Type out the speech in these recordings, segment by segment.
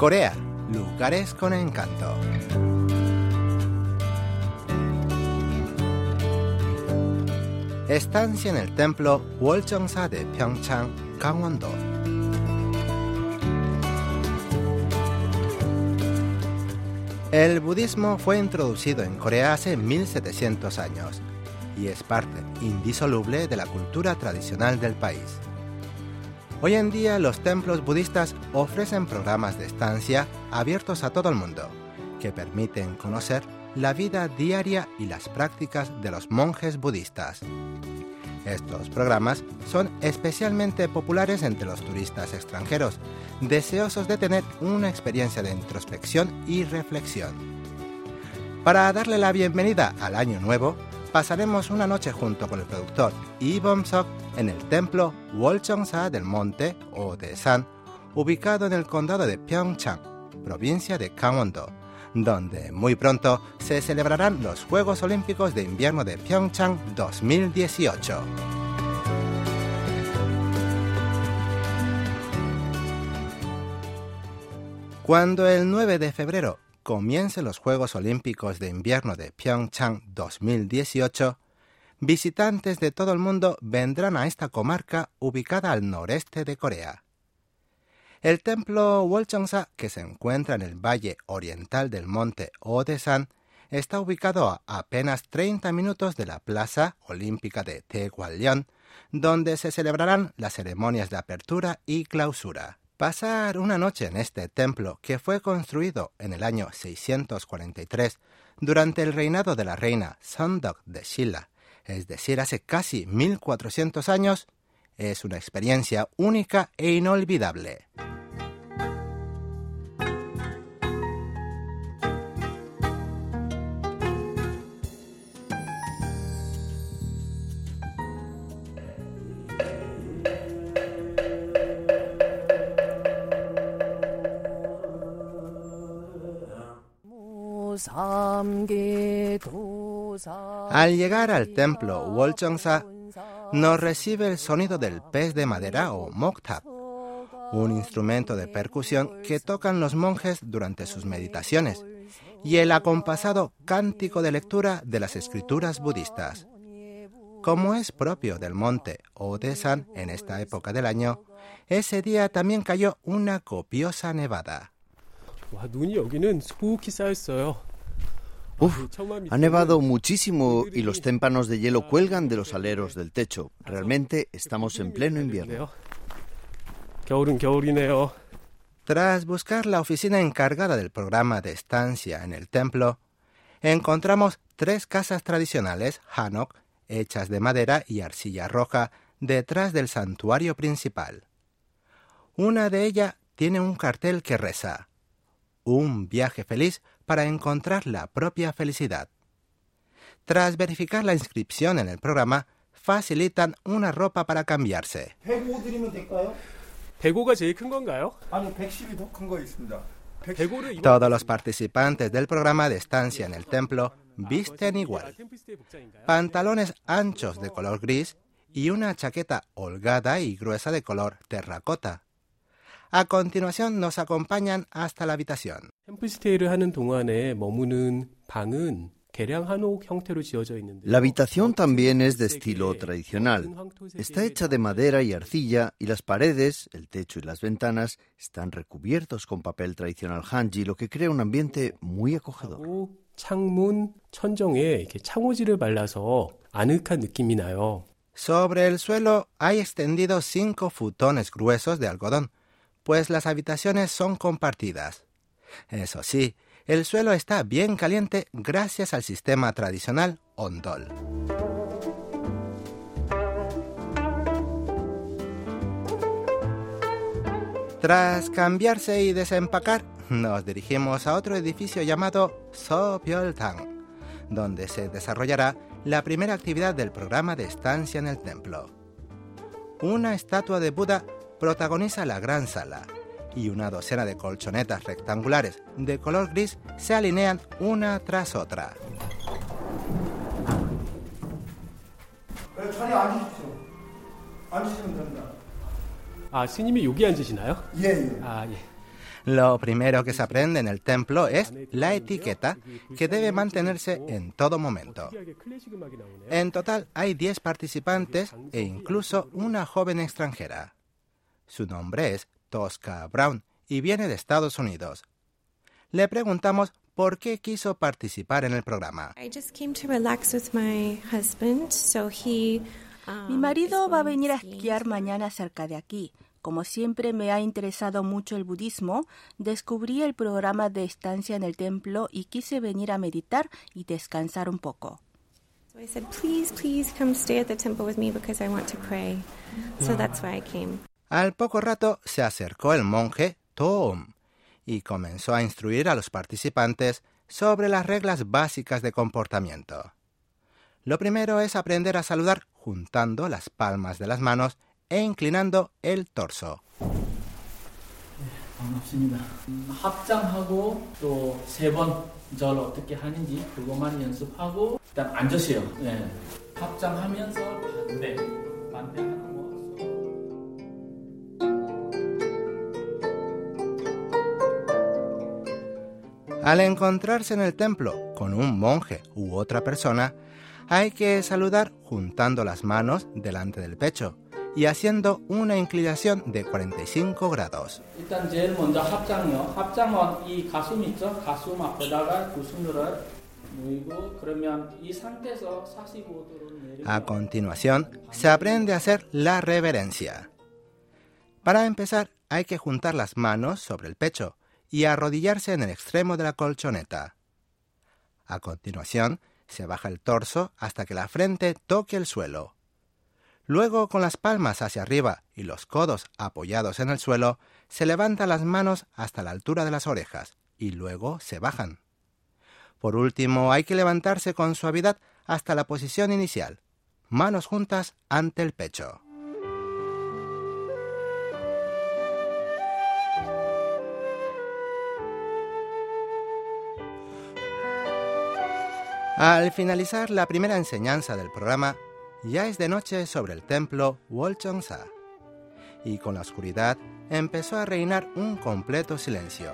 Corea, lugares con encanto. Estancia en el templo Woljeongsa de Pyeongchang, Gangwon-do. El budismo fue introducido en Corea hace 1700 años y es parte indisoluble de la cultura tradicional del país. Hoy en día los templos budistas ofrecen programas de estancia abiertos a todo el mundo, que permiten conocer la vida diaria y las prácticas de los monjes budistas. Estos programas son especialmente populares entre los turistas extranjeros, deseosos de tener una experiencia de introspección y reflexión. Para darle la bienvenida al año nuevo, pasaremos una noche junto con el productor Bom-sok en el templo Wolcheongsa del Monte o de San, ubicado en el condado de Pyeongchang, provincia de Gangwon-do, donde muy pronto se celebrarán los Juegos Olímpicos de Invierno de Pyeongchang 2018. Cuando el 9 de febrero comiencen los Juegos Olímpicos de Invierno de Pyeongchang 2018, visitantes de todo el mundo vendrán a esta comarca ubicada al noreste de Corea. El templo Wolcheongsa, que se encuentra en el valle oriental del monte Odesan, está ubicado a apenas 30 minutos de la Plaza Olímpica de Taegwallyeon, donde se celebrarán las ceremonias de apertura y clausura. Pasar una noche en este templo, que fue construido en el año 643 durante el reinado de la reina Sondok de Shilla, es decir, hace casi 1400 años, es una experiencia única e inolvidable. Al llegar al templo Wolcheongsa, nos recibe el sonido del pez de madera o moktap, un instrumento de percusión que tocan los monjes durante sus meditaciones, y el acompasado cántico de lectura de las escrituras budistas. Como es propio del monte Odesan en esta época del año, ese día también cayó una copiosa nevada. Uf, ha nevado muchísimo y los témpanos de hielo cuelgan de los aleros del techo. Realmente estamos en pleno invierno. Tras buscar la oficina encargada del programa de estancia en el templo, encontramos tres casas tradicionales Hanok hechas de madera y arcilla roja detrás del santuario principal. Una de ellas tiene un cartel que reza Un viaje feliz para encontrar la propia felicidad. Tras verificar la inscripción en el programa, facilitan una ropa para cambiarse. Todos los participantes del programa de estancia en el templo visten igual. Pantalones anchos de color gris y una chaqueta holgada y gruesa de color terracota. A continuación nos acompañan hasta la habitación. La habitación también es de estilo tradicional. Está hecha de madera y arcilla y las paredes, el techo y las ventanas están recubiertos con papel tradicional hanji, lo que crea un ambiente muy acogedor. Sobre el suelo hay extendidos cinco futones gruesos de algodón pues las habitaciones son compartidas. Eso sí, el suelo está bien caliente gracias al sistema tradicional Ondol. Tras cambiarse y desempacar, nos dirigimos a otro edificio llamado Sopyeoltang, donde se desarrollará la primera actividad del programa de estancia en el templo. Una estatua de Buda protagoniza la gran sala y una docena de colchonetas rectangulares de color gris se alinean una tras otra. Lo primero que se aprende en el templo es la etiqueta que debe mantenerse en todo momento. En total hay 10 participantes e incluso una joven extranjera. Su nombre es Tosca Brown y viene de Estados Unidos. Le preguntamos por qué quiso participar en el programa. Mi marido va a venir a esquiar mañana cerca de aquí. Como siempre me ha interesado mucho el budismo, descubrí el programa de estancia en el templo y quise venir a meditar y descansar un poco. Al poco rato se acercó el monje Tom y comenzó a instruir a los participantes sobre las reglas básicas de comportamiento. Lo primero es aprender a saludar juntando las palmas de las manos e inclinando el torso. Al encontrarse en el templo con un monje u otra persona, hay que saludar juntando las manos delante del pecho y haciendo una inclinación de 45 grados. A continuación, se aprende a hacer la reverencia. Para empezar, hay que juntar las manos sobre el pecho y arrodillarse en el extremo de la colchoneta. A continuación, se baja el torso hasta que la frente toque el suelo. Luego, con las palmas hacia arriba y los codos apoyados en el suelo, se levantan las manos hasta la altura de las orejas y luego se bajan. Por último, hay que levantarse con suavidad hasta la posición inicial, manos juntas ante el pecho. Al finalizar la primera enseñanza del programa, ya es de noche sobre el templo Wolcheongsa y con la oscuridad empezó a reinar un completo silencio,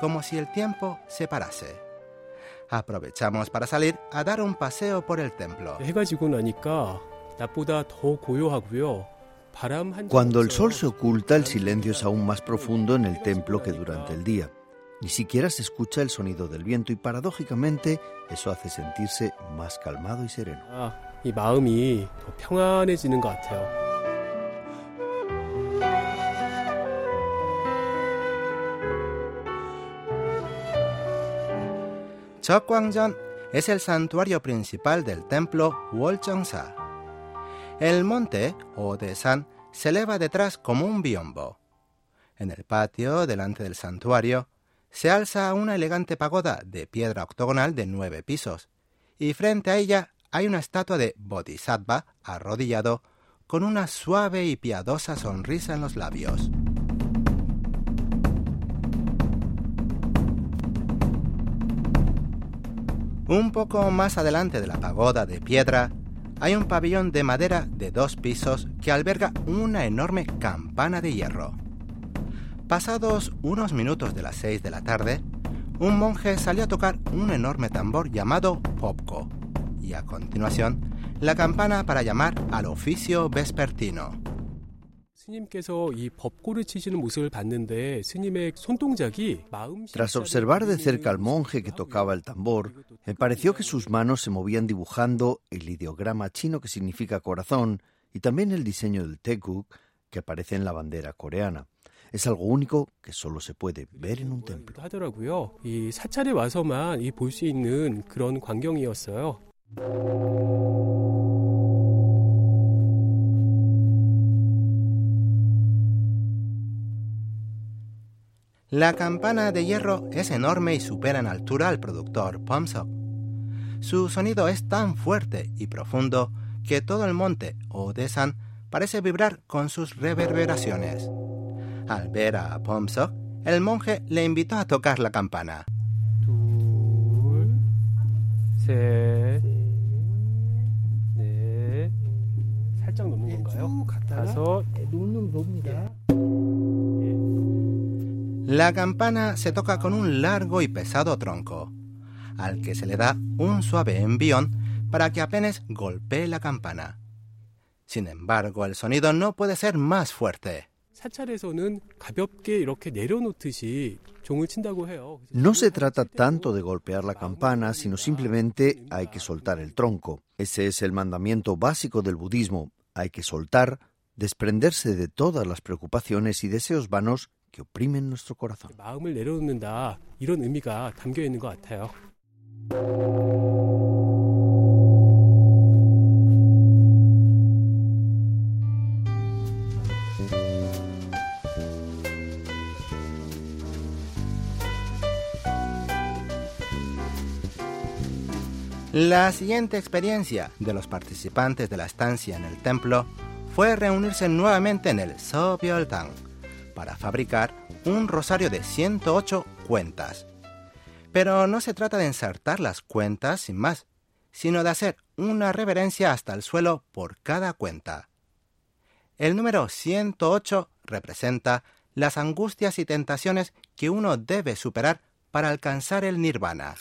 como si el tiempo se parase. Aprovechamos para salir a dar un paseo por el templo. Cuando el sol se oculta, el silencio es aún más profundo en el templo que durante el día. Ni siquiera se escucha el sonido del viento y paradójicamente eso hace sentirse más calmado y sereno. Chokwangjong es el santuario principal del templo Wolcheongsa. El monte o de San se eleva detrás como un biombo. En el patio delante del santuario se alza una elegante pagoda de piedra octogonal de nueve pisos, y frente a ella hay una estatua de Bodhisattva arrodillado con una suave y piadosa sonrisa en los labios. Un poco más adelante de la pagoda de piedra hay un pabellón de madera de dos pisos que alberga una enorme campana de hierro. Pasados unos minutos de las seis de la tarde, un monje salió a tocar un enorme tambor llamado popko y a continuación la campana para llamar al oficio vespertino. Tras observar de cerca al monje que tocaba el tambor, me pareció que sus manos se movían dibujando el ideograma chino que significa corazón y también el diseño del tekuk que aparece en la bandera coreana. Es algo único que solo se puede ver en un templo. La campana de hierro es enorme y supera en altura al productor Pomsok. Su sonido es tan fuerte y profundo que todo el monte o Desan parece vibrar con sus reverberaciones. Al ver a Pomsok, el monje le invitó a tocar la campana. La campana se toca con un largo y pesado tronco, al que se le da un suave envión para que apenas golpee la campana. Sin embargo, el sonido no puede ser más fuerte. No se trata tanto de golpear la campana, sino simplemente hay que soltar el tronco. Ese es el mandamiento básico del budismo. Hay que soltar, desprenderse de todas las preocupaciones y deseos vanos que oprimen nuestro corazón. La siguiente experiencia de los participantes de la estancia en el templo fue reunirse nuevamente en el Sobyoltang para fabricar un rosario de 108 cuentas. Pero no se trata de ensartar las cuentas sin más, sino de hacer una reverencia hasta el suelo por cada cuenta. El número 108 representa las angustias y tentaciones que uno debe superar para alcanzar el nirvana.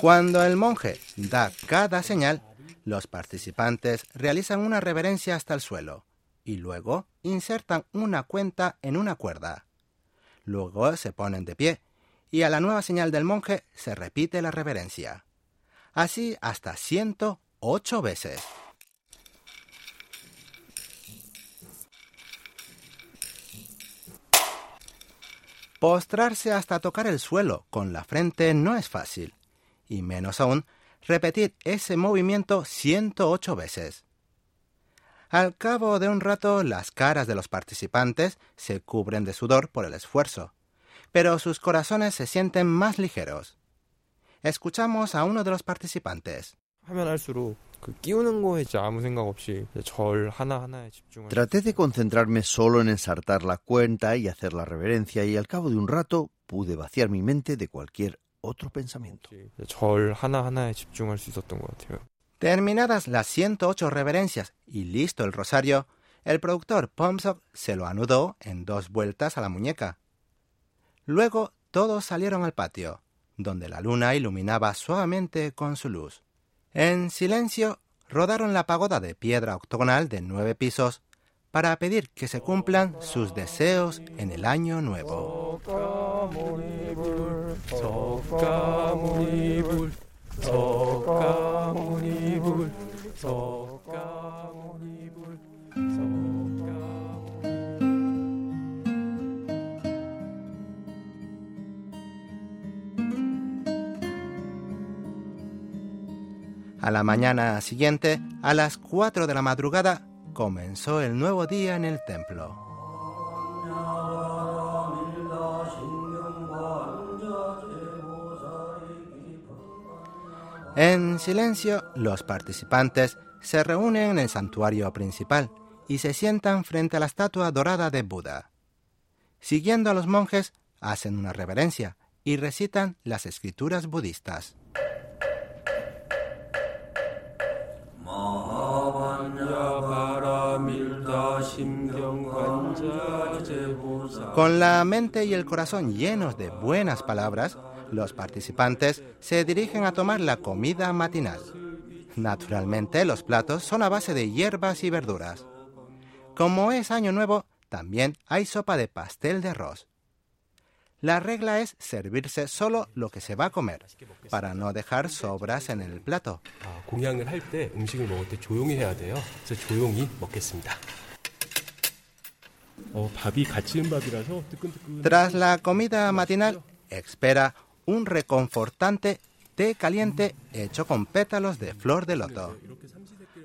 Cuando el monje da cada señal, los participantes realizan una reverencia hasta el suelo y luego insertan una cuenta en una cuerda. Luego se ponen de pie y a la nueva señal del monje se repite la reverencia. Así hasta 108 veces. Postrarse hasta tocar el suelo con la frente no es fácil, y menos aún repetir ese movimiento 108 veces. Al cabo de un rato las caras de los participantes se cubren de sudor por el esfuerzo, pero sus corazones se sienten más ligeros. Escuchamos a uno de los participantes. Traté de concentrarme solo en ensartar la cuenta y hacer la reverencia y al cabo de un rato pude vaciar mi mente de cualquier otro pensamiento. Terminadas las 108 reverencias y listo el rosario, el productor Pomsok se lo anudó en dos vueltas a la muñeca. Luego todos salieron al patio, donde la luna iluminaba suavemente con su luz. En silencio, rodaron la pagoda de piedra octogonal de nueve pisos para pedir que se cumplan sus deseos en el año nuevo. A la mañana siguiente, a las 4 de la madrugada, comenzó el nuevo día en el templo. En silencio, los participantes se reúnen en el santuario principal y se sientan frente a la estatua dorada de Buda. Siguiendo a los monjes, hacen una reverencia y recitan las escrituras budistas. Con la mente y el corazón llenos de buenas palabras, los participantes se dirigen a tomar la comida matinal. Naturalmente, los platos son a base de hierbas y verduras. Como es año nuevo, también hay sopa de pastel de arroz. La regla es servirse solo lo que se va a comer, para no dejar sobras en el plato. Tras la comida matinal, espera un reconfortante té caliente hecho con pétalos de flor de loto.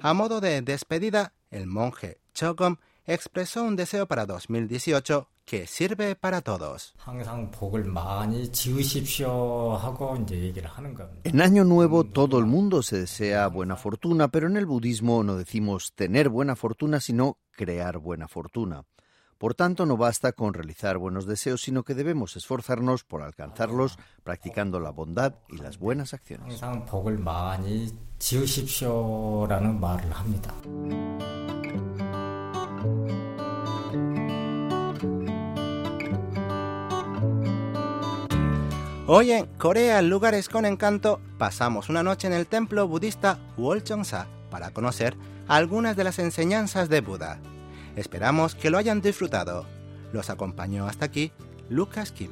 A modo de despedida, el monje Chogom expresó un deseo para 2018 que sirve para todos. En Año Nuevo todo el mundo se desea buena fortuna, pero en el budismo no decimos tener buena fortuna, sino crear buena fortuna. Por tanto, no basta con realizar buenos deseos, sino que debemos esforzarnos por alcanzarlos practicando la bondad y las buenas acciones. Hoy en Corea, lugares con encanto, pasamos una noche en el templo budista Wolcheonsa para conocer algunas de las enseñanzas de Buda. Esperamos que lo hayan disfrutado. Los acompañó hasta aquí Lucas Kim.